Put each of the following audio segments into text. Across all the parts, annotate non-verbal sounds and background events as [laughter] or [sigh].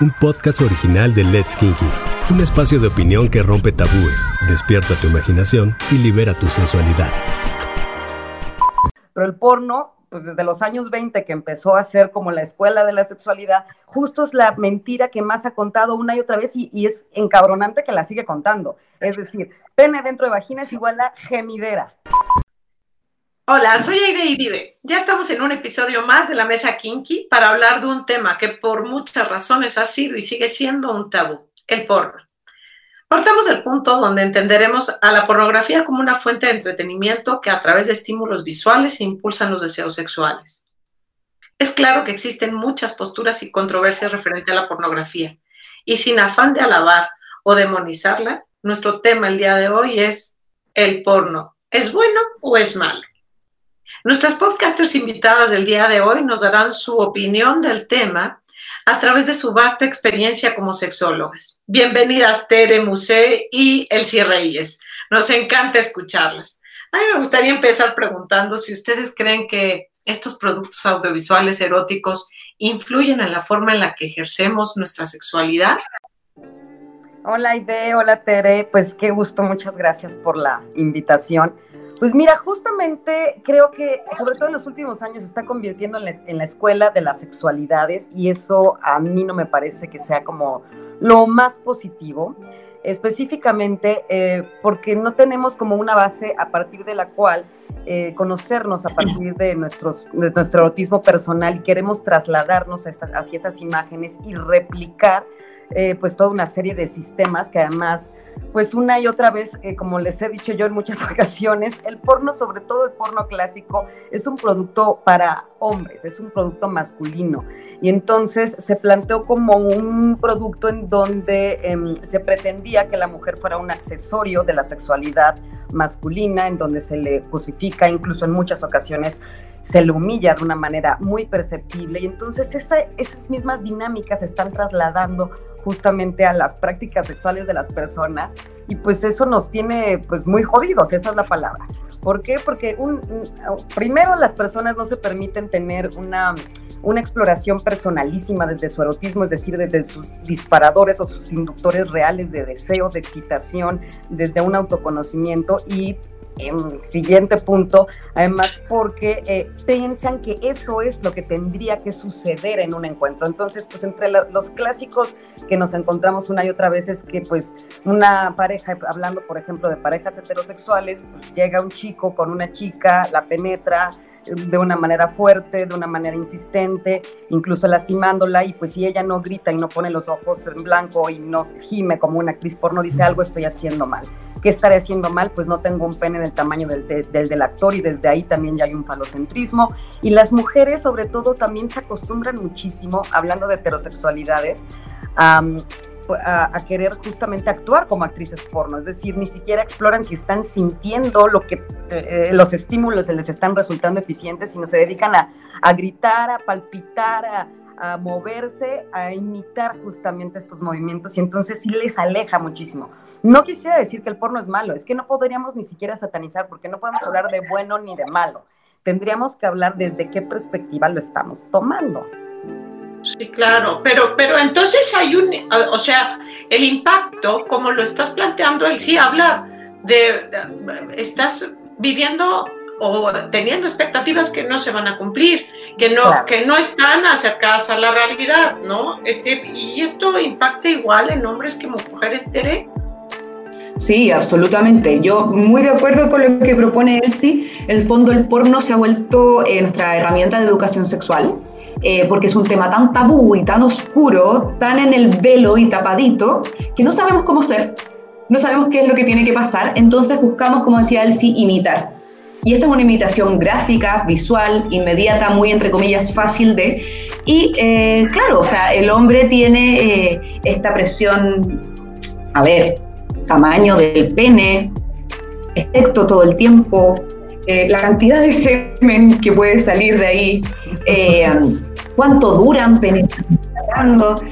un podcast original de Let's Kinky, un espacio de opinión que rompe tabúes, despierta tu imaginación y libera tu sensualidad. Pero el porno, pues desde los años 20 que empezó a ser como la escuela de la sexualidad, justo es la mentira que más ha contado una y otra vez y, es encabronante que la sigue contando. Es decir, pene dentro de vagina es igual a gemidera. Hola, soy Aide Iribe. Ya estamos en un episodio más de la Mesa Kinky para hablar de un tema que por muchas razones ha sido y sigue siendo un tabú, el porno. Partamos del punto donde entenderemos a la pornografía como una fuente de entretenimiento que a través de estímulos visuales impulsan los deseos sexuales. Es claro que existen muchas posturas y controversias referente a la pornografía, y sin afán de alabar o demonizarla, nuestro tema el día de hoy es el porno. ¿Es bueno o es malo? Nuestras podcasters invitadas del día de hoy nos darán su opinión del tema a través de su vasta experiencia como sexólogas. Bienvenidas Tere Musé y Elsie Reyes. Nos encanta escucharlas. A mí me gustaría empezar preguntando si ustedes creen que estos productos audiovisuales eróticos influyen en la forma en la que ejercemos nuestra sexualidad. Hola Ide, hola Tere, pues qué gusto, muchas gracias por la invitación. Pues mira, justamente creo que, sobre todo en los últimos años, se está convirtiendo en la, escuela de las sexualidades y eso a mí no me parece que sea como lo más positivo, específicamente eh, porque no tenemos como una base a partir de la cual eh, conocernos a partir de, nuestro erotismo personal y queremos trasladarnos hacia esas imágenes y replicar eh, pues toda una serie de sistemas que además, pues una y otra vez, eh, como les he dicho yo en muchas [laughs] ocasiones, el porno, sobre todo el porno clásico, es un producto para hombres, es un producto masculino. Y entonces se planteó como un producto en donde em, se pretendía que la mujer fuera un accesorio de la sexualidad masculina, en donde se le cosifica, incluso en muchas ocasiones se le humilla de una manera muy perceptible. Y entonces esas mismas dinámicas se están trasladando justamente a las prácticas sexuales de las personas y pues eso nos tiene pues muy jodidos, esa es la palabra. ¿Por qué? Porque un, primero las personas no se permiten tener una, una exploración personalísima desde su erotismo, es decir, desde sus disparadores o sus inductores reales de deseo, de excitación, desde un autoconocimiento y siguiente punto, además porque eh, piensan que eso es lo que tendría que suceder en un encuentro. Entonces, pues entre los clásicos que nos encontramos una y otra vez es que pues una pareja, hablando por ejemplo de parejas heterosexuales, pues llega un chico con una chica, la penetra, de una manera fuerte, de una manera insistente, incluso lastimándola, y pues si ella no grita y no pone los ojos en blanco y no gime como una actriz porno, dice algo estoy haciendo mal. ¿Qué estaré haciendo mal? Pues no tengo un pene del tamaño del, del, actor y desde ahí también ya hay un falocentrismo. Y las mujeres sobre todo también se acostumbran muchísimo, hablando de heterosexualidades, a, querer justamente actuar como actrices porno, es decir, ni siquiera exploran si están sintiendo lo que eh, los estímulos se les están resultando eficientes, sino se dedican a, a gritar, a palpitar, a, a moverse, a imitar justamente estos movimientos y entonces sí les aleja muchísimo. No quisiera decir que el porno es malo, es que no podríamos ni siquiera satanizar porque no podemos hablar de bueno ni de malo. Tendríamos que hablar desde qué perspectiva lo estamos tomando. Sí, claro, pero, pero entonces hay un, o sea, el impacto, como lo estás planteando, él sí habla de, de estás viviendo o teniendo expectativas que no se van a cumplir, que no, que no están acercadas a la realidad, ¿no? Este, y esto impacta igual en hombres que mujeres, Tere. Sí, absolutamente. Yo muy de acuerdo con lo que propone Elsie. El fondo el porno se ha vuelto eh, nuestra herramienta de educación sexual, eh, porque es un tema tan tabú y tan oscuro, tan en el velo y tapadito, que no sabemos cómo ser, no sabemos qué es lo que tiene que pasar, entonces buscamos, como decía Elsie, imitar. Y esta es una imitación gráfica, visual, inmediata, muy entre comillas fácil de... Y eh, claro, o sea, el hombre tiene eh, esta presión, a ver, tamaño del pene, efecto todo el tiempo, eh, la cantidad de semen que puede salir de ahí, cuánto duran penetrando,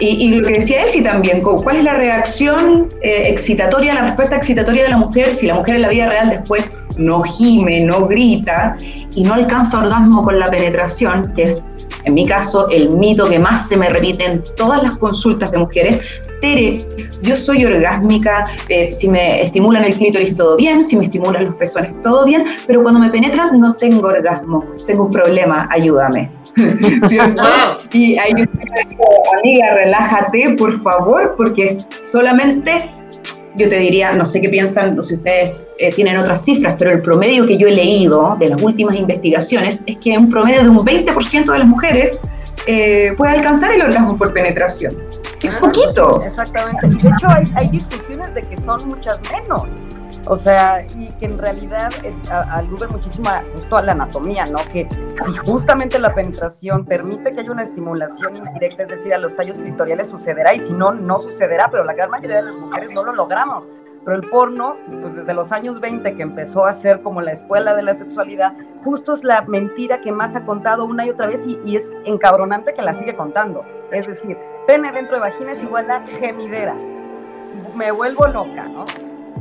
y, lo que decía Elsie también, ¿cuál es la reacción eh, excitatoria, la respuesta excitatoria de la mujer si la mujer en la vida real después no gime, no grita y no alcanza orgasmo con la penetración, que es En mi caso, el mito que más se me repite en todas las consultas de mujeres, Tere, yo soy orgásmica, eh, si me estimulan el clítoris todo bien, si me estimulan los pezones todo bien, pero cuando me penetran no tengo orgasmo, tengo un problema, ayúdame. [laughs] Y ahí yo digo, amiga, relájate, por favor, porque solamente yo te diría, no sé qué piensan, si ustedes eh, tienen otras cifras, pero el promedio que yo he leído de las últimas investigaciones es que un promedio de un 20% de las mujeres eh, puede alcanzar el orgasmo por penetración. ¡Qué ah, poquito! Exactamente. De hecho, hay, hay discusiones de que son muchas menos. O sea, y que en realidad alude muchísimo justo a la anatomía, ¿no? Que si justamente la penetración permite que haya una estimulación indirecta, es decir, a los tallos clitoriales sucederá y si no, no sucederá, pero la gran mayoría de las mujeres no lo logramos. Pero el porno, pues desde los años 20 que empezó a ser como la escuela de la sexualidad, justo es la mentira que más ha contado una y otra vez y, y es encabronante que la sigue contando. Es decir, pene dentro de vagina es igual a gemidera. Me vuelvo loca, ¿no?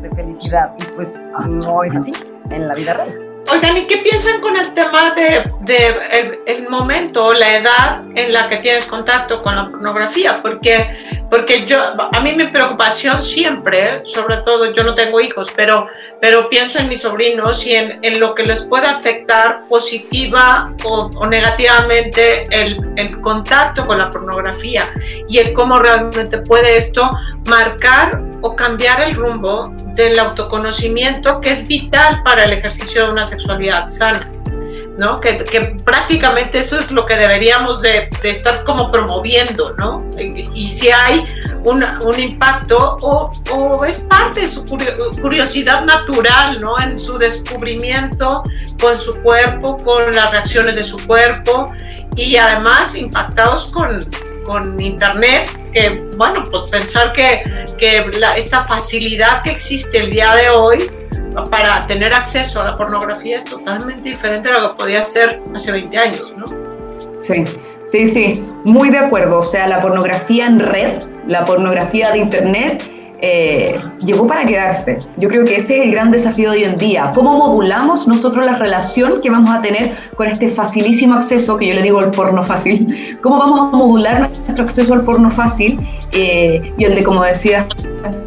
De felicidad. Y pues no es así en la vida real. Oigan, ¿y qué piensan con el tema de, de el, momento, la edad en la que tienes contacto con la pornografía? Porque, porque yo, a mí mi preocupación siempre, sobre todo, yo no tengo hijos, pero, pero pienso en mis sobrinos y en, en lo que les puede afectar positiva o, o negativamente el, el, contacto con la pornografía y el cómo realmente puede esto marcar o cambiar el rumbo del autoconocimiento que es vital para el ejercicio de una sexualidad sana. ¿no? Que, prácticamente eso es lo que deberíamos de, estar como promoviendo, ¿no? Y, si hay un, un impacto o, o, es parte de su curiosidad natural, ¿no? En su descubrimiento con su cuerpo, con las reacciones de su cuerpo y además impactados con, con Internet, que bueno, pues pensar que, que la, esta facilidad que existe el día de hoy para tener acceso a la pornografía es totalmente diferente a lo que podía ser hace 20 años, ¿no? Sí, sí, sí, muy de acuerdo. O sea, la pornografía en red, la pornografía de Internet, eh, llegó para quedarse. Yo creo que ese es el gran desafío de hoy en día. ¿Cómo modulamos nosotros la relación que vamos a tener con este facilísimo acceso, que yo le digo el porno fácil? [laughs] ¿Cómo vamos a modular nuestro acceso al porno fácil eh, y el de, como decía,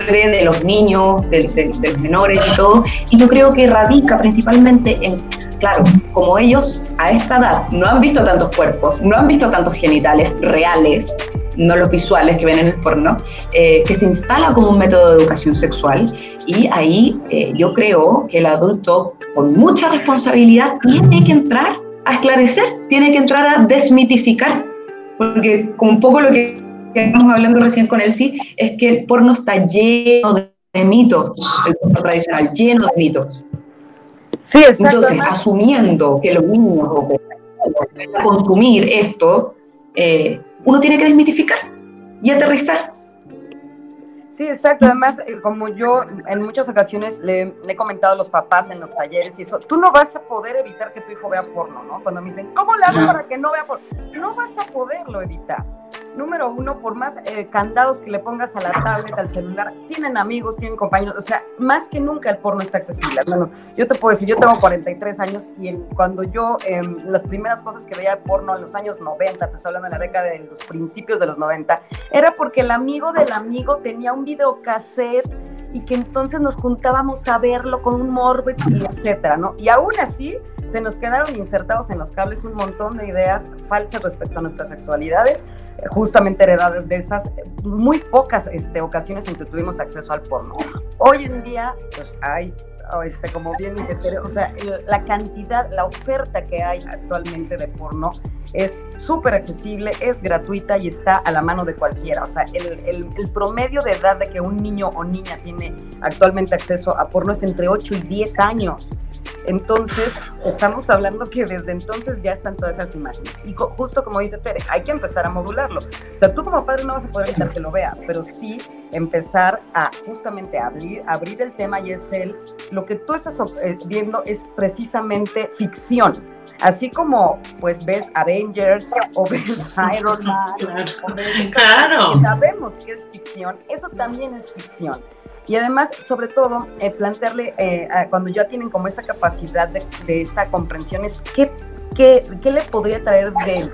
de los niños, de, de, de los menores y todo? Y yo creo que radica principalmente en claro, como ellos a esta edad no han visto tantos cuerpos, no han visto tantos genitales reales, no los visuales que ven en el porno, eh, que se instala como un método de educación sexual y ahí eh, yo creo que el adulto con mucha responsabilidad tiene que entrar a esclarecer, tiene que entrar a desmitificar, porque como un poco lo que estamos hablando recién con Elsie, es que el porno está lleno de mitos, el porno tradicional, lleno de mitos. Sí, exacto. Entonces, asumiendo que los niños van a consumir esto, eh, uno tiene que desmitificar y aterrizar. Sí, exacto. Además, eh, como yo en muchas ocasiones le, le, he comentado a los papás en los talleres y eso, tú no vas a poder evitar que tu hijo vea porno, ¿no? Cuando me dicen, ¿cómo le hago para que no vea porno? No vas a poderlo evitar número uno, por más eh, candados que le pongas a la tablet, al celular, tienen amigos, tienen compañeros, o sea, más que nunca el porno está accesible. Bueno, yo te puedo decir, yo tengo 43 años y el, cuando yo, eh, las primeras cosas que veía de porno en los años 90, te estoy hablando de la década de los principios de los 90, era porque el amigo del amigo tenía un videocassette y que entonces nos juntábamos a verlo con un morbo y etcétera, ¿no? Y aún así se nos quedaron insertados en los cables un montón de ideas falsas respecto a nuestras sexualidades, justamente heredadas de esas muy pocas este, ocasiones en que tuvimos acceso al porno. Hoy en día, pues hay este, como bien dice Tere, o sea, la cantidad, la oferta que hay actualmente de porno es súper accesible, es gratuita y está a la mano de cualquiera. O sea, el, promedio de edad de que un niño o niña tiene actualmente acceso a porno es entre 8 y 10 años. Entonces, estamos hablando que desde entonces ya están todas esas imágenes. Y justo como dice Tere, hay que empezar a modularlo. O sea, tú como padre no vas a poder evitar que lo vea, pero sí empezar a justamente abrir, abrir el tema y es el, lo que tú estás eh, viendo es precisamente ficción. Así como pues ves Avengers o ves [laughs] Iron Man, o ves, claro. sabemos que es ficción, eso también es ficción. Y además, sobre todo, eh, plantearle, eh, cuando ya tienen como esta capacidad de, de, esta comprensión, es qué ¿qué, ¿qué, le podría traer de,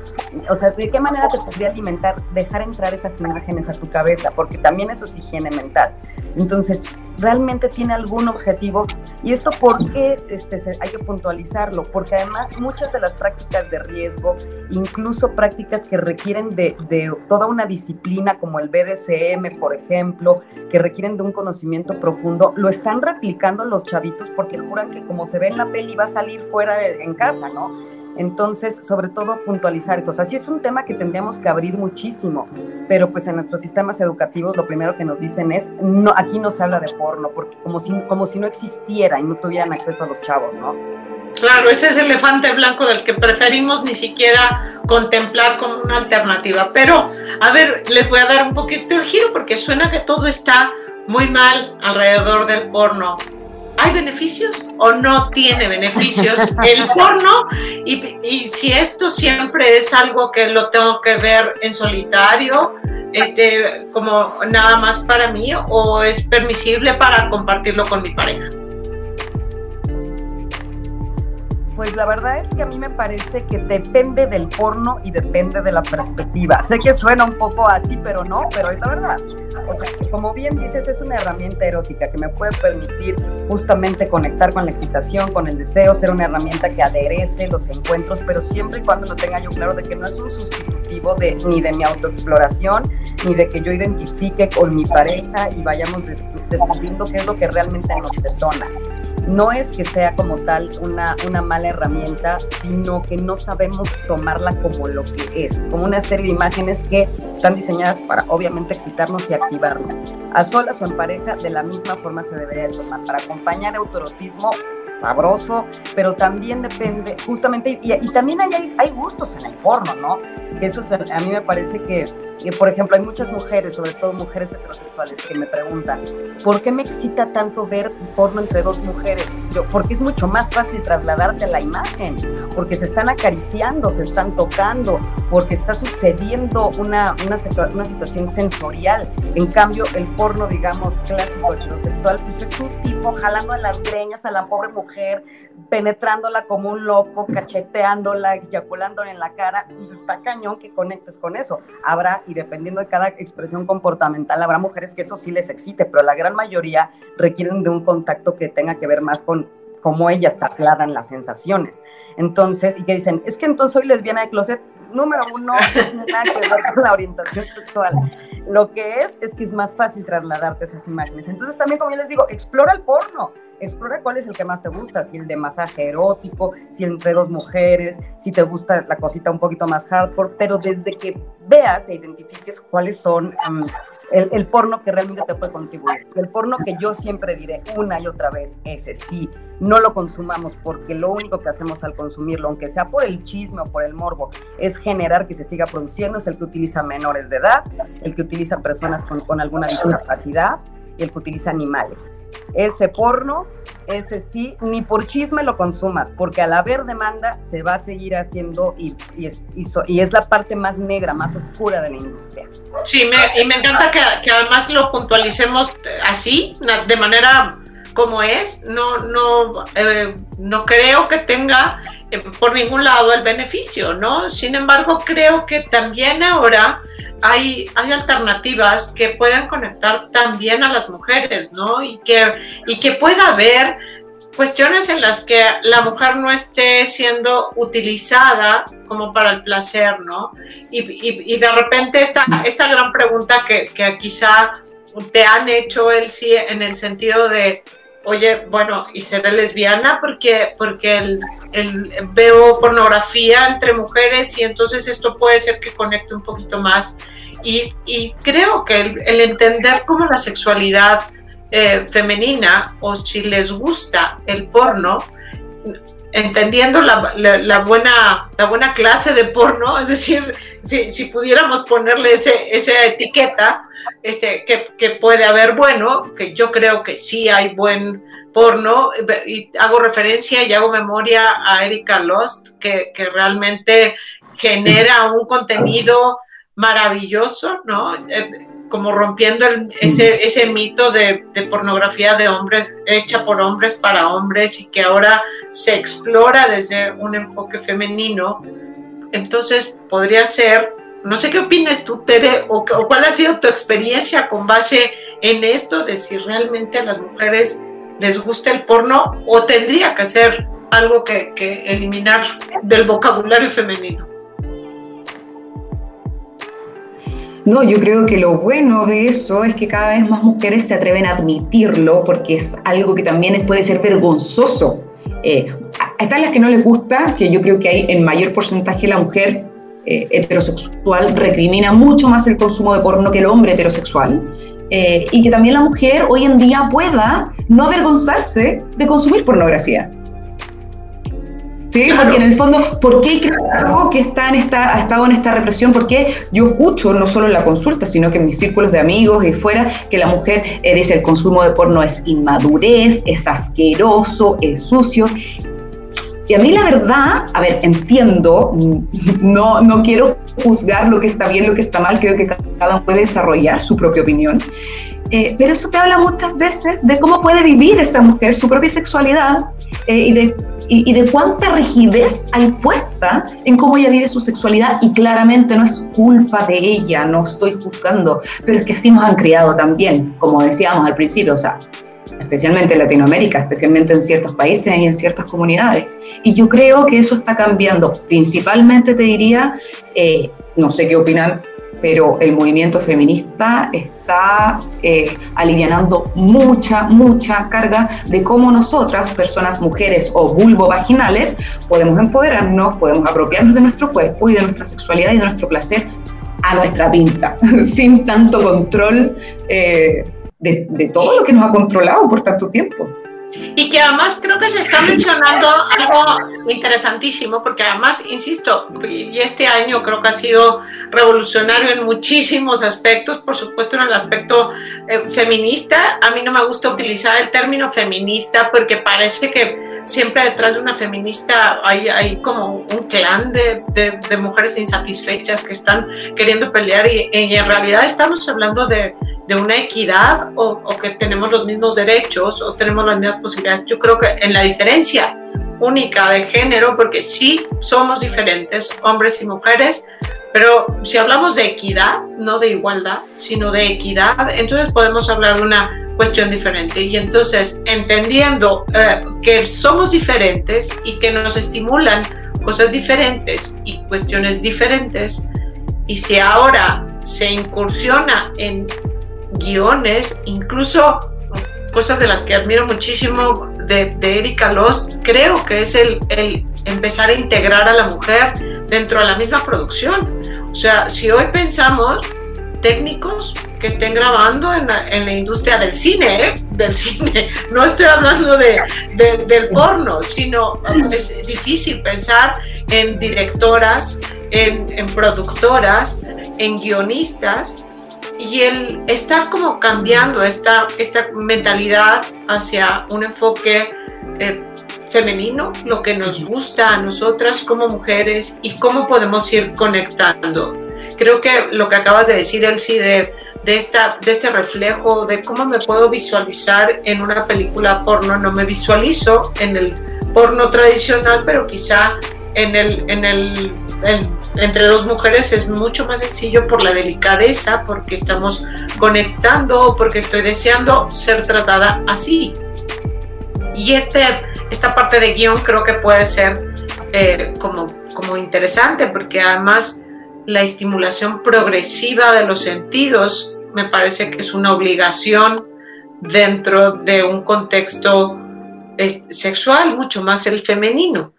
o sea, de qué manera te podría alimentar dejar entrar esas imágenes a tu cabeza? Porque también eso es higiene mental. Entonces, ¿realmente tiene algún objetivo? Y esto, ¿por qué este, hay que puntualizarlo? Porque además muchas de las prácticas de riesgo, incluso prácticas que requieren de, de toda una disciplina como el BDSM, por ejemplo, que requieren de un conocimiento profundo, lo están replicando los chavitos porque juran que como se ve en la peli va a salir fuera en casa, ¿no? Entonces, sobre todo puntualizar eso. O sea, sí es un tema que tendríamos que abrir muchísimo, pero pues en nuestros sistemas educativos lo primero que nos dicen es, no, aquí no se habla de porno, porque como si, como si no existiera y no tuvieran acceso a los chavos, ¿no? Claro, ese es el elefante blanco del que preferimos ni siquiera contemplar como una alternativa. Pero, a ver, les voy a dar un poquito el giro porque suena que todo está muy mal alrededor del porno. ¿Hay beneficios o no tiene beneficios el [laughs] porno? Y, si esto siempre es algo que lo tengo que ver en solitario, este, como nada más para mí, o es permisible para compartirlo con mi pareja. Pues la verdad es que a mí me parece que depende del porno y depende de la perspectiva. Sé que suena un poco así, pero no, pero es la verdad. O sea, como bien dices, es una herramienta erótica que me puede permitir justamente conectar con la excitación, con el deseo, ser una herramienta que aderece los encuentros, pero siempre y cuando lo tenga yo claro de que no es un sustitutivo de, ni de mi autoexploración, ni de que yo identifique con mi pareja y vayamos descubriendo qué es lo que realmente nos detona no es que sea como tal una, una mala herramienta, sino que no sabemos tomarla como lo que es, como una serie de imágenes que están diseñadas para obviamente excitarnos y activarnos. A solas o en pareja, de la misma forma se debería tomar. Para acompañar autorotismo, sabroso, pero también depende, justamente, y, también hay, hay, gustos en el porno, ¿no? Eso a mí me parece que por ejemplo, hay muchas mujeres, sobre todo mujeres heterosexuales, que me preguntan, ¿por qué me excita tanto ver porno entre dos mujeres? Yo, porque es mucho más fácil trasladarte a la imagen, porque se están acariciando, se están tocando, porque está sucediendo una, una, una situación sensorial. En cambio, el porno, digamos, clásico heterosexual, pues es un tipo jalando a las greñas a la pobre mujer, penetrándola como un loco, cacheteándola, eyaculándola en la cara, pues está cañón que conectes con eso. Habrá, y dependiendo de cada expresión comportamental, habrá mujeres que eso sí les excite, pero la gran mayoría requieren de un contacto que tenga que ver más con cómo ellas trasladan las sensaciones. Entonces, y que dicen, es que entonces soy lesbiana de closet. Número uno, no nada que ver con la orientación sexual. Lo que es, es que es más fácil trasladarte esas imágenes. Entonces, también, como yo les digo, explora el porno explora cuál es el que más te gusta, si el de masaje erótico, si entre dos mujeres, si te gusta la cosita un poquito más hardcore, pero desde que veas e identifiques cuáles son mm, el, porno que realmente te puede contribuir. El porno que yo siempre diré una y otra vez, ese sí, no lo consumamos porque lo único que hacemos al consumirlo, aunque sea por el chisme o por el morbo, es generar que se siga produciendo, es el que utiliza menores de edad, el que utiliza personas con, con alguna discapacidad y el que utiliza animales ese porno, ese sí, ni por chisme lo consumas, porque al haber demanda se va a seguir haciendo y, es, la parte más negra, más oscura de la industria. Sí, y me encanta que, además lo puntualicemos así, de manera como es. No, no, eh, no creo que tenga eh, por ningún lado el beneficio, ¿no? Sin embargo, creo que también ahora hay, hay alternativas que puedan conectar también a las mujeres, ¿no? Y que, y que pueda haber cuestiones en las que la mujer no esté siendo utilizada como para el placer, ¿no? Y, de repente esta, esta gran pregunta que, que quizá te han hecho, Elsie, en el sentido de, oye, bueno, ¿y seré lesbiana? Porque, porque el, veo pornografía entre mujeres y entonces esto puede ser que conecte un poquito más. Y, creo que el, entender cómo la sexualidad eh, femenina o si les gusta el porno, entendiendo la, buena, la buena clase de porno, es decir, si, pudiéramos ponerle ese, esa etiqueta, este, que, puede haber bueno, que yo creo que sí hay buen porno, y hago referencia y hago memoria a Erika Lost, que, que realmente genera un contenido maravilloso, ¿no? Como rompiendo ese, ese mito de, de, pornografía de hombres, hecha por hombres para hombres y que ahora se explora desde un enfoque femenino. Entonces podría ser, no sé qué opinas tú, Tere, o, o cuál ha sido tu experiencia con base en esto de si realmente a las mujeres les gusta el porno o tendría que ser algo que, que eliminar del vocabulario femenino. No, yo creo que lo bueno de eso es que cada vez más mujeres se atreven a admitirlo porque es algo que también puede ser vergonzoso. Eh, están las que no les gusta, que yo creo que hay en mayor porcentaje la mujer eh, heterosexual recrimina mucho más el consumo de porno que el hombre heterosexual. Eh, y que también la mujer hoy en día pueda no avergonzarse de consumir pornografía. Sí, porque en el fondo, ¿por qué creo que está en esta, ha estado en esta represión? Porque yo escucho, no solo en la consulta, sino que en mis círculos de amigos y fuera, que la mujer eh, dice el consumo de porno es inmadurez, es asqueroso, es sucio. Y a mí la verdad, a ver, entiendo, [laughs] no, no quiero juzgar lo que está bien, lo que está mal, creo que cada uno puede desarrollar su propia opinión. Eh, pero eso te habla muchas veces de cómo puede vivir esa mujer su propia sexualidad eh, y de y, de cuánta rigidez hay puesta en cómo ella vive su sexualidad y claramente no es culpa de ella, no estoy juzgando, pero es que así nos han criado también, como decíamos al principio, o sea, especialmente en Latinoamérica, especialmente en ciertos países y en ciertas comunidades. Y yo creo que eso está cambiando, principalmente te diría, eh, no sé qué opinan pero el movimiento feminista está eh, alivianando mucha, mucha carga de cómo nosotras, personas, mujeres o vulvo-vaginales, podemos empoderarnos, podemos apropiarnos de nuestro cuerpo y de nuestra sexualidad y de nuestro placer a nuestra pinta, [laughs] sin tanto control eh, de todo lo que nos ha controlado por tanto tiempo. Y que además creo que se está mencionando algo interesantísimo, porque además, insisto, y este año creo que ha sido revolucionario en muchísimos aspectos, por supuesto en el aspecto eh, feminista. A mí no me gusta utilizar el término feminista porque parece que siempre detrás de una feminista hay, hay como un clan de, de, mujeres insatisfechas que están queriendo pelear y, y en realidad estamos hablando de de una equidad o, que tenemos los mismos derechos o tenemos las mismas posibilidades. Yo creo que en la diferencia única de género, porque sí somos diferentes, hombres y mujeres, pero si hablamos de equidad, no de igualdad, sino de equidad, entonces podemos hablar de una cuestión diferente. Y entonces, entendiendo eh, que somos diferentes y que nos estimulan cosas diferentes y cuestiones diferentes, y si ahora se incursiona en guiones, incluso cosas de las que admiro muchísimo de, Erika Lost, creo que es el, el, empezar a integrar a la mujer dentro de la misma producción. O sea, si hoy pensamos técnicos que estén grabando en la, en la industria del cine, ¿eh? del cine, no estoy hablando de, del porno, sino es difícil pensar en directoras, en productoras, en guionistas y el estar como cambiando esta, esta mentalidad hacia un enfoque eh, femenino, lo que nos gusta a nosotras como mujeres y cómo podemos ir conectando. Creo que lo que acabas de decir, Elsie, de, de, esta, de este reflejo, de cómo me puedo visualizar en una película porno, no me visualizo en el porno tradicional, pero quizá en el, en el entre dos mujeres es mucho más sencillo por la delicadeza, porque estamos conectando, porque estoy deseando ser tratada así. Y este, esta parte de guion creo que puede ser eh, como, como interesante, porque además la estimulación progresiva de los sentidos me parece que es una obligación dentro de un contexto eh, sexual, mucho más el femenino.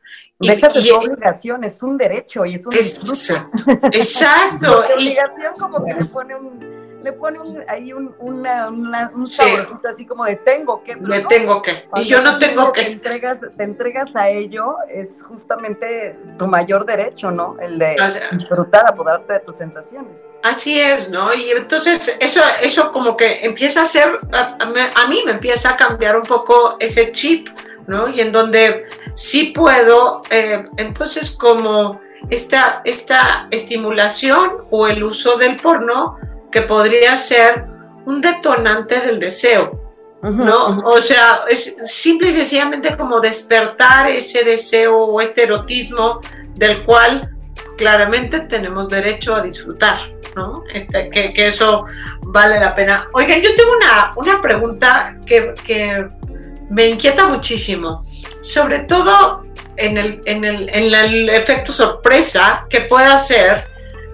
Deja de su obligación, es un derecho y es un Exacto. exacto. [laughs] obligación como que le pone un le pone un, ahí un, una, un saborcito así como de tengo que. Me tengo que. Y yo no tengo que. Te entregas, te entregas a ello, es justamente tu mayor derecho, ¿no? El de disfrutar, apoderarte de tus sensaciones. Así es, ¿no? Y entonces eso, eso como que empieza a ser, a, a mí me empieza a cambiar un poco ese chip ¿no? Y en donde sí puedo, eh, entonces como esta, esta estimulación o el uso del porno que podría ser un detonante del deseo. ¿no? O sea, es simple y sencillamente como despertar ese deseo o este erotismo del cual claramente tenemos derecho a disfrutar, ¿no? Este, que, eso vale la pena. Oigan, yo tengo una, una pregunta que, que, me inquieta muchísimo, sobre todo en el, en el, en el efecto sorpresa que puede hacer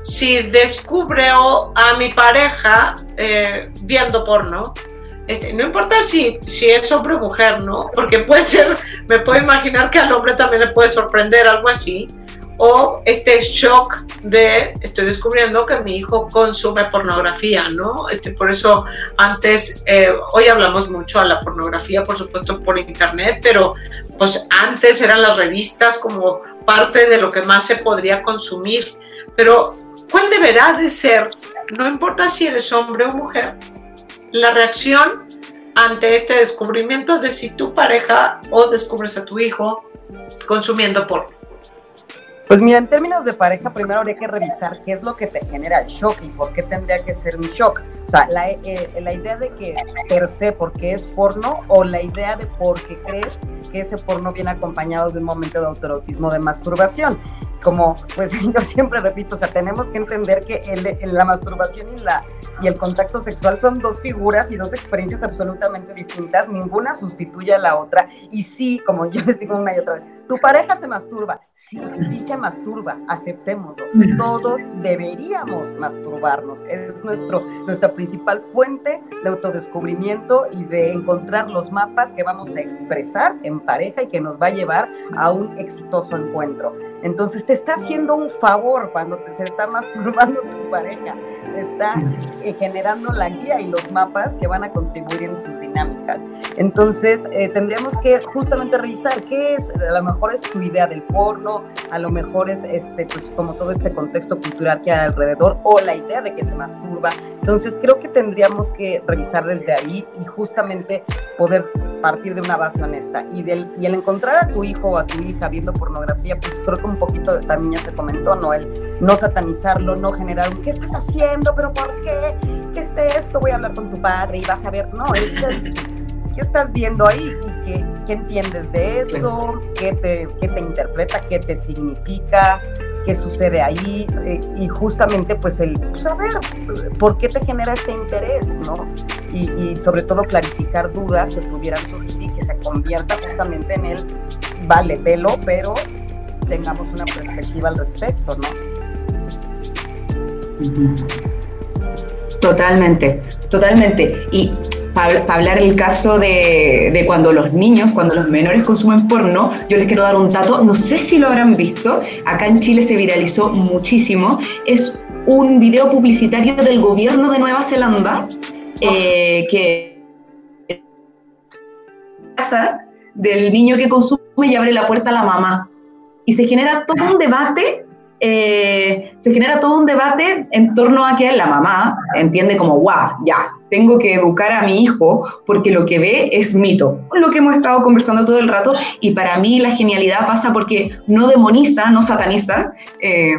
si descubro a mi pareja eh, viendo porno. Este, no importa si, si es hombre o mujer, ¿no? Porque puede ser, me puedo imaginar que al hombre también le puede sorprender algo así o este shock de estoy descubriendo que mi hijo consume pornografía, ¿no? Este, por eso antes, eh, hoy hablamos mucho a la pornografía, por supuesto, por internet, pero pues antes eran las revistas como parte de lo que más se podría consumir. Pero, ¿cuál deberá de ser, no importa si eres hombre o mujer, la reacción ante este descubrimiento de si tu pareja o descubres a tu hijo consumiendo porno? Pues mira, en términos de pareja, primero habría que revisar qué es lo que te genera el shock y por qué tendría que ser un shock. O sea, la, eh, la idea de que per se porque es porno o la idea de por qué crees que ese porno viene acompañado de un momento de autorotismo de masturbación. Como pues [laughs] yo siempre repito, o sea, tenemos que entender que el, la masturbación y, la, y el contacto sexual son dos figuras y dos experiencias absolutamente distintas, ninguna sustituye a la otra. Y sí, como yo les digo una y otra vez, tu pareja se masturba, sí, sí se masturba, aceptémoslo. Todos deberíamos masturbarnos, es nuestro, nuestra principal fuente de autodescubrimiento y de encontrar los mapas que vamos a expresar en pareja y que nos va a llevar a un exitoso encuentro. Entonces, te está haciendo un favor cuando te, se está masturbando tu pareja, está eh, generando la guía y los mapas que van a contribuir en sus dinámicas. Entonces, eh, tendríamos que justamente revisar qué es, a lo mejor es tu idea del porno, a lo mejor es este, pues, como todo este contexto cultural que hay alrededor o la idea de que se masturba. Entonces, creo que tendríamos que revisar desde ahí y justamente poder partir de una base honesta. Y, del, y el encontrar a tu hijo o a tu hija viendo pornografía, pues creo que un poquito también ya se comentó, ¿no? El no satanizarlo, no generar un ¿qué estás haciendo? ¿Pero por qué? ¿Qué es esto? Voy a hablar con tu padre y vas a ver, no, es ¿qué estás viendo ahí? ¿Y qué, qué entiendes de eso? ¿Qué te, ¿Qué te interpreta? ¿Qué te significa? qué sucede ahí eh, y justamente pues el saber pues, por qué te genera este interés, ¿no? Y, y, sobre todo clarificar dudas que pudieran surgir y que se convierta justamente en el, vale, velo, pero tengamos una perspectiva al respecto, ¿no? Totalmente, totalmente. Y para, hablar el caso de, de, cuando los niños, cuando los menores consumen porno, yo les quiero dar un dato, no sé si lo habrán visto, acá en Chile se viralizó muchísimo, es un video publicitario del gobierno de Nueva Zelanda eh, que casa del niño que consume y abre la puerta a la mamá y se genera todo un debate, eh, se genera todo un debate en torno a que la mamá entiende como, guau, ya, tengo que educar a mi hijo porque lo que ve es mito, lo que hemos estado conversando todo el rato, y para mí la genialidad pasa porque no demoniza, no sataniza. Eh,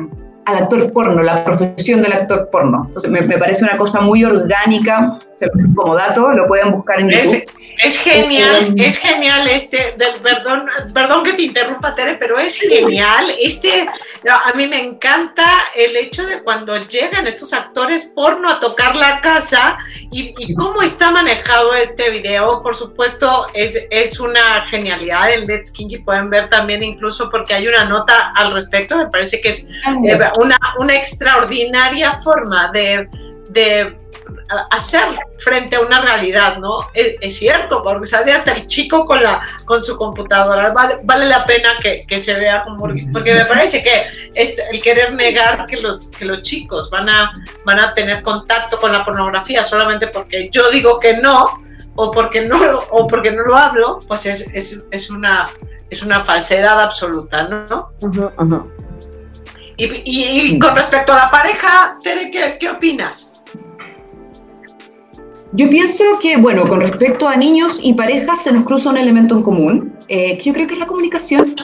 al actor porno, la profesión del actor porno. Entonces me, parece una cosa muy orgánica, como dato, lo pueden buscar en YouTube. Es genial, es genial este, perdón, perdón que te interrumpa Tere, pero es genial. Este, a mí me encanta el hecho de cuando llegan estos actores porno a tocar la casa y, cómo está manejado este video. Por supuesto, es, es una genialidad en Let's Kinky, pueden ver también incluso porque hay una nota al respecto, me parece que es eh, una, una extraordinaria forma de, de hacer frente a una realidad, ¿no? Es, cierto, porque sale hasta el chico con, la, con su computadora. Vale, vale la pena que, que se vea como... Porque me parece que el querer negar que los, que los chicos van a, van a tener contacto con la pornografía solamente porque yo digo que no, o porque no, o porque no lo hablo, pues es, es, es una, es una falsedad absoluta, ¿no? Y, y, con respecto a la pareja, Tere, ¿qué, qué opinas? Yo pienso que, bueno, con respecto a niños y parejas se nos cruza un elemento en común, eh, que yo creo que es la comunicación.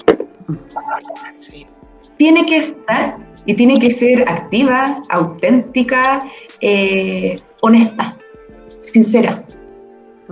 Tiene que estar Y tiene que ser activa, auténtica, eh, honesta, sincera.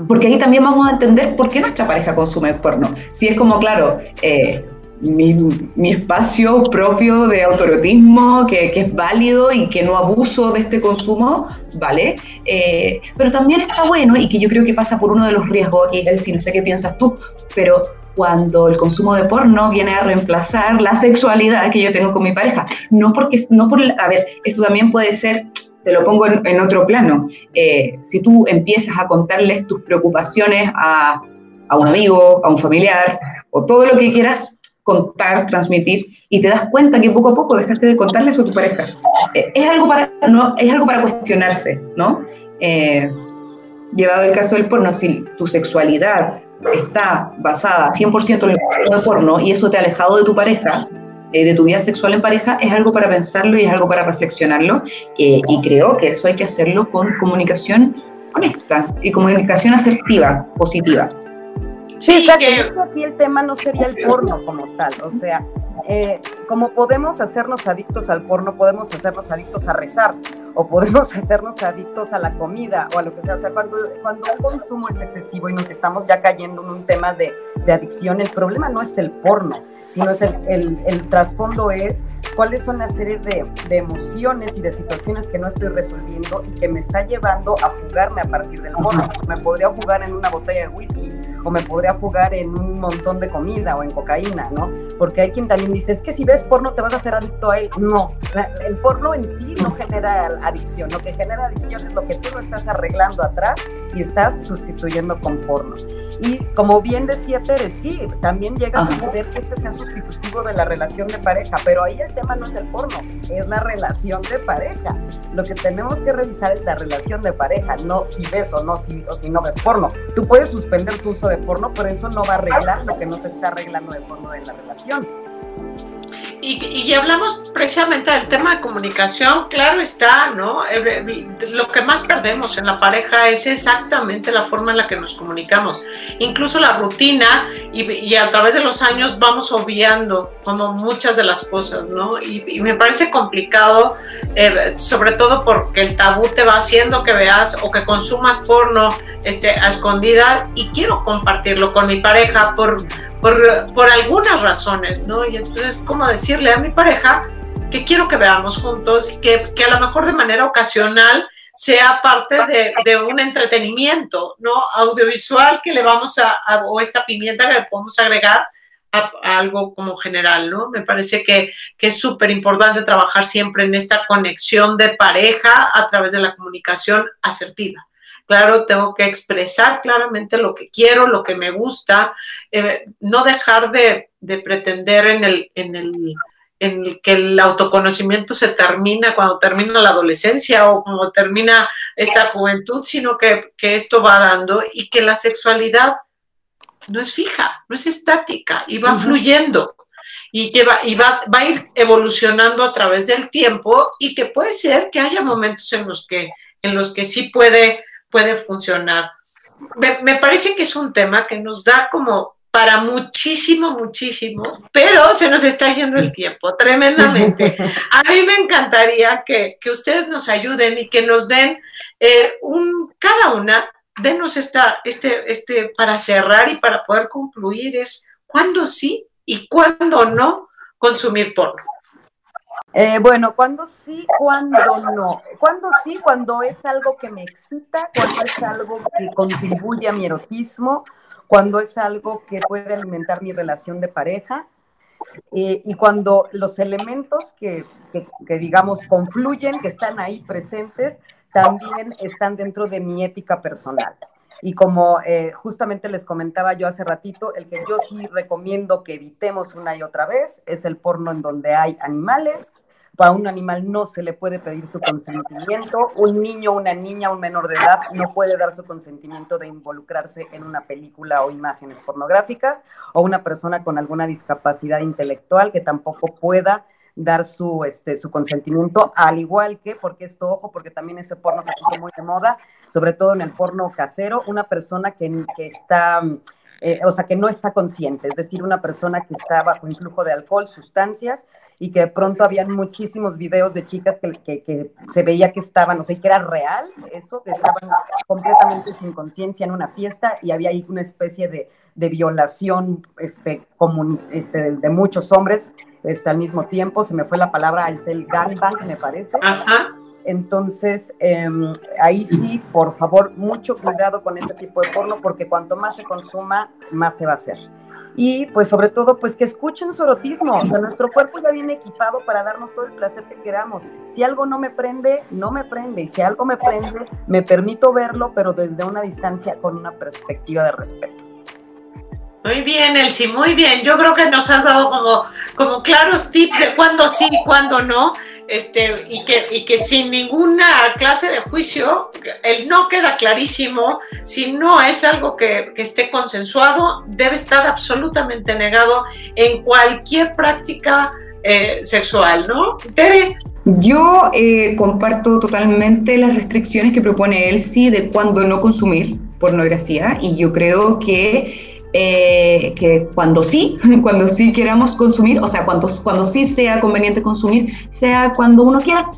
Porque ahí también vamos a entender por qué nuestra pareja consume porno. Si es como, claro, eh, mi, espacio propio de autorotismo, que, que, es válido y que no abuso de este consumo, ¿vale? Eh, pero también está bueno, y que yo creo que pasa por uno de los riesgos aquí, si no sé qué piensas tú, pero cuando el consumo de porno viene a reemplazar la sexualidad que yo tengo con mi pareja. No porque, no por, a ver, esto también puede ser, te lo pongo en, otro plano, eh, si tú empiezas a contarles tus preocupaciones a, a un amigo, a un familiar, o todo lo que quieras contar, transmitir, y te das cuenta que poco a poco dejaste de contarle eso a tu pareja. Eh, es, algo para, no, es algo para cuestionarse, ¿no? Eh, llevado el caso del porno, si tu sexualidad está basada 100% en el porno y eso te ha alejado de tu pareja, eh, de tu vida sexual en pareja, es algo para pensarlo y es algo para reflexionarlo. y creo que eso hay que hacerlo con comunicación honesta y comunicación asertiva, positiva. Sí, exacto. Que... aquí el tema no sería el porno como tal. O sea, eh, como podemos hacernos adictos al porno, podemos hacernos adictos a rezar o podemos [laughs] hacernos adictos a la comida o a lo que sea. O sea, cuando, cuando el consumo es excesivo y nos estamos ya cayendo en un tema de, de adicción, el problema no es el porno, sino es el, el, el trasfondo es cuáles son la serie de, de, emociones y de situaciones que no estoy resolviendo y que me está llevando a fugarme a partir del porno. Me podría fugar en una botella de whisky o me podría fugar en un montón de comida o en cocaína, ¿no? Porque hay quien también dice, es que si ves porno te vas a hacer adicto a él. No, el porno en sí no genera adicción, lo que genera adicción es lo que tú no estás arreglando atrás y estás sustituyendo con porno. Y como bien decía Tere, sí, también llega a suceder que este sea sustitutivo de la relación de pareja, pero ahí el tema no es el porno, es la relación de pareja. Lo que tenemos que revisar es la relación de pareja, no si ves o no, si, o si no ves porno. Tú puedes suspender tu uso de porno, pero eso no va a arreglar lo que no se está arreglando de porno en la relación. Y, hablamos precisamente del tema de comunicación, claro está, ¿no? Lo que más perdemos en la pareja es exactamente la forma en la que nos comunicamos. Incluso la rutina y, a través de los años vamos obviando como muchas de las cosas, ¿no? Y, me parece complicado, eh, sobre todo porque el tabú te va haciendo que veas o que consumas porno este, a escondida y quiero compartirlo con mi pareja por por, algunas razones, ¿no? Y entonces, ¿cómo decirle a mi pareja que quiero que veamos juntos y que, a lo mejor de manera ocasional sea parte de, de, un entretenimiento, ¿no? Audiovisual que le vamos a, o esta pimienta que le podemos agregar a, algo como general, ¿no? Me parece que, que es súper importante trabajar siempre en esta conexión de pareja a través de la comunicación asertiva. Claro, tengo que expresar claramente lo que quiero, lo que me gusta, eh, no dejar de, pretender en el, en el en que el autoconocimiento se termina cuando termina la adolescencia o cuando termina esta juventud, sino que, esto va dando y que la sexualidad no es fija, no es estática y va fluyendo y que va, y va, va, a ir evolucionando a través del tiempo y que puede ser que haya momentos en los que, en los que sí puede puede funcionar. Me, parece que es un tema que nos da como para muchísimo, muchísimo, pero se nos está yendo el tiempo tremendamente. [laughs] A mí me encantaría que, ustedes nos ayuden y que nos den eh, un, cada una, denos esta, este, este, para cerrar y para poder concluir es cuándo sí y cuándo no consumir porno. Eh, bueno, cuando sí, cuando no. Cuando sí, cuando es algo que me excita, cuando es algo que contribuye a mi erotismo, cuando es algo que puede alimentar mi relación de pareja. Eh, y cuando los elementos que, que, digamos, confluyen, que están ahí presentes, también están dentro de mi ética personal. Y como eh, justamente les comentaba yo hace ratito, el que yo sí recomiendo que evitemos una y otra vez es el porno en donde hay animales, para un animal no se le puede pedir su consentimiento. Un niño, una niña, un menor de edad no puede dar su consentimiento de involucrarse en una película o imágenes pornográficas. O una persona con alguna discapacidad intelectual que tampoco pueda dar su, este, su consentimiento, al igual que, porque esto, ojo, porque también ese porno se puso muy de moda, sobre todo en el porno casero, una persona que, que está eh, o sea, que no está consciente, es decir, una persona que está bajo influjo de alcohol, sustancias, y que de pronto habían muchísimos videos de chicas que, se veía que estaban, o sea, que era real eso, que estaban completamente sin conciencia en una fiesta y había ahí una especie de, violación este, este, de, muchos hombres este, al mismo tiempo, se me fue la palabra, es el gangbang, me parece. Ajá entonces, em, ahí sí, por favor, mucho cuidado con este tipo de porno, porque cuanto más se consuma, más se va a hacer. Y pues sobre todo, pues que escuchen su erotismo. O sea, nuestro cuerpo ya viene equipado para darnos todo el placer que queramos. Si algo no me prende, no me prende. Y si algo me prende, me permito verlo, pero desde una distancia con una perspectiva de respeto. Muy bien, Elsie, muy bien. Yo creo que nos has dado como, claros tips de cuándo sí y cuándo no este, y, que, y que sin ninguna clase de juicio, el no queda clarísimo, si no es algo que, esté consensuado, debe estar absolutamente negado en cualquier práctica eh, sexual, ¿no? Tere. Yo eh, comparto totalmente las restricciones que propone Elsie de cuándo no consumir pornografía y yo creo que eh, que cuando sí, [laughs] cuando sí queramos consumir, o sea, cuando, cuando sí sea conveniente consumir, sea cuando uno quiera,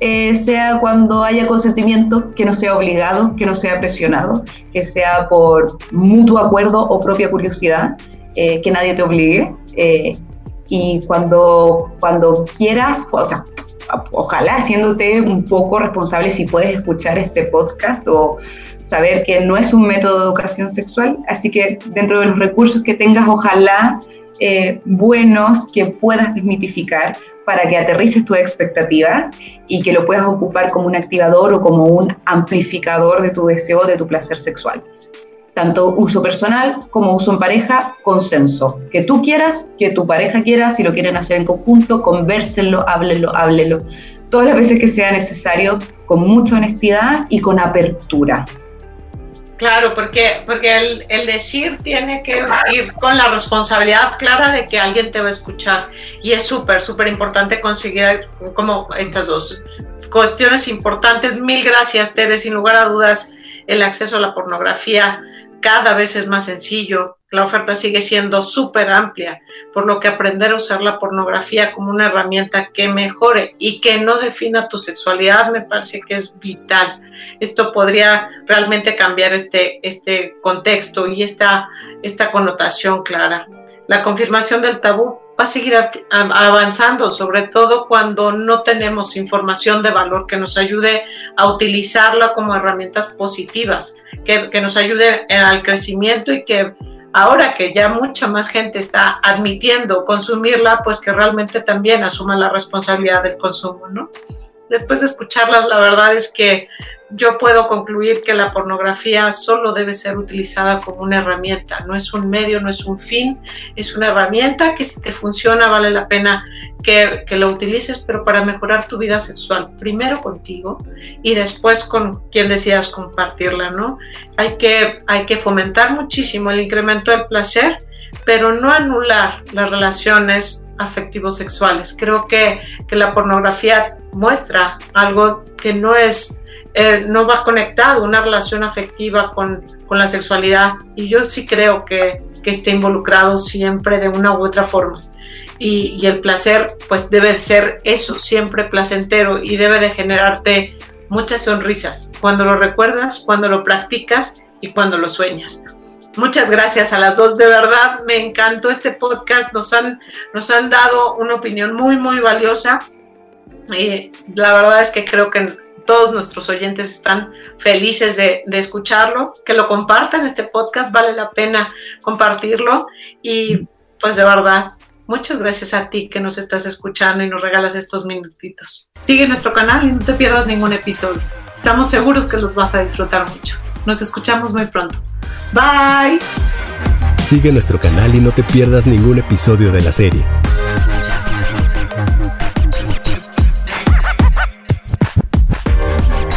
eh, sea cuando haya consentimiento, que no sea obligado, que no sea presionado, que sea por mutuo acuerdo o propia curiosidad, eh, que nadie te obligue. y cuando, cuando quieras, o sea, ojalá haciéndote un poco responsable si puedes escuchar este podcast o saber que no es un método de educación sexual, así que dentro de los recursos que tengas, ojalá eh, buenos que puedas desmitificar para que aterrices tus expectativas y que lo puedas ocupar como un activador o como un amplificador de tu deseo, de tu placer sexual. Tanto uso personal como uso en pareja, consenso. Que tú quieras, que tu pareja quiera, si lo quieren hacer en conjunto, convérsenlo, háblenlo, háblenlo. Todas las veces que sea necesario, con mucha honestidad y con apertura. Claro, porque, porque el, el, decir tiene que ir con la responsabilidad clara de que alguien te va a escuchar. Y es súper, súper importante conseguir como estas dos cuestiones importantes. Mil gracias, Tere. Sin lugar a dudas, el acceso a la pornografía cada vez es más sencillo, la oferta sigue siendo súper amplia, por lo que aprender a usar la pornografía como una herramienta que mejore y que no defina tu sexualidad me parece que es vital. Esto podría realmente cambiar este, este contexto y esta, esta connotación clara. La confirmación del tabú va a seguir avanzando, sobre todo cuando no tenemos información de valor que nos ayude a utilizarla como herramientas positivas, que, que nos ayude al crecimiento y que ahora que ya mucha más gente está admitiendo consumirla, pues que realmente también asuma la responsabilidad del consumo, ¿no? Después de escucharlas, la verdad es que yo puedo concluir que la pornografía solo debe ser utilizada como una herramienta, no es un medio, no es un fin, es una herramienta que si te funciona vale la pena que, que lo utilices, pero para mejorar tu vida sexual, primero contigo y después con quien decidas compartirla, ¿no? Hay que, hay que fomentar muchísimo el incremento del placer, pero no anular las relaciones afectivos sexuales. Creo que, que la pornografía muestra algo que no es, eh, no va conectado, una relación afectiva con, con, la sexualidad. Y yo sí creo que, que esté involucrado siempre de una u otra forma. Y, y, el placer, pues debe ser eso, siempre placentero y debe de generarte muchas sonrisas cuando lo recuerdas, cuando lo practicas y cuando lo sueñas. Muchas gracias a las dos, de verdad me encantó este podcast, nos han, nos han dado una opinión muy, muy valiosa y la verdad es que creo que todos nuestros oyentes están felices de, escucharlo, que lo compartan, este podcast vale la pena compartirlo y pues de verdad, muchas gracias a ti que nos estás escuchando y nos regalas estos minutitos. Sigue nuestro canal y no te pierdas ningún episodio. Estamos seguros que los vas a disfrutar mucho. Nos escuchamos muy pronto. Bye. Sigue nuestro canal y no te pierdas ningún episodio de la serie.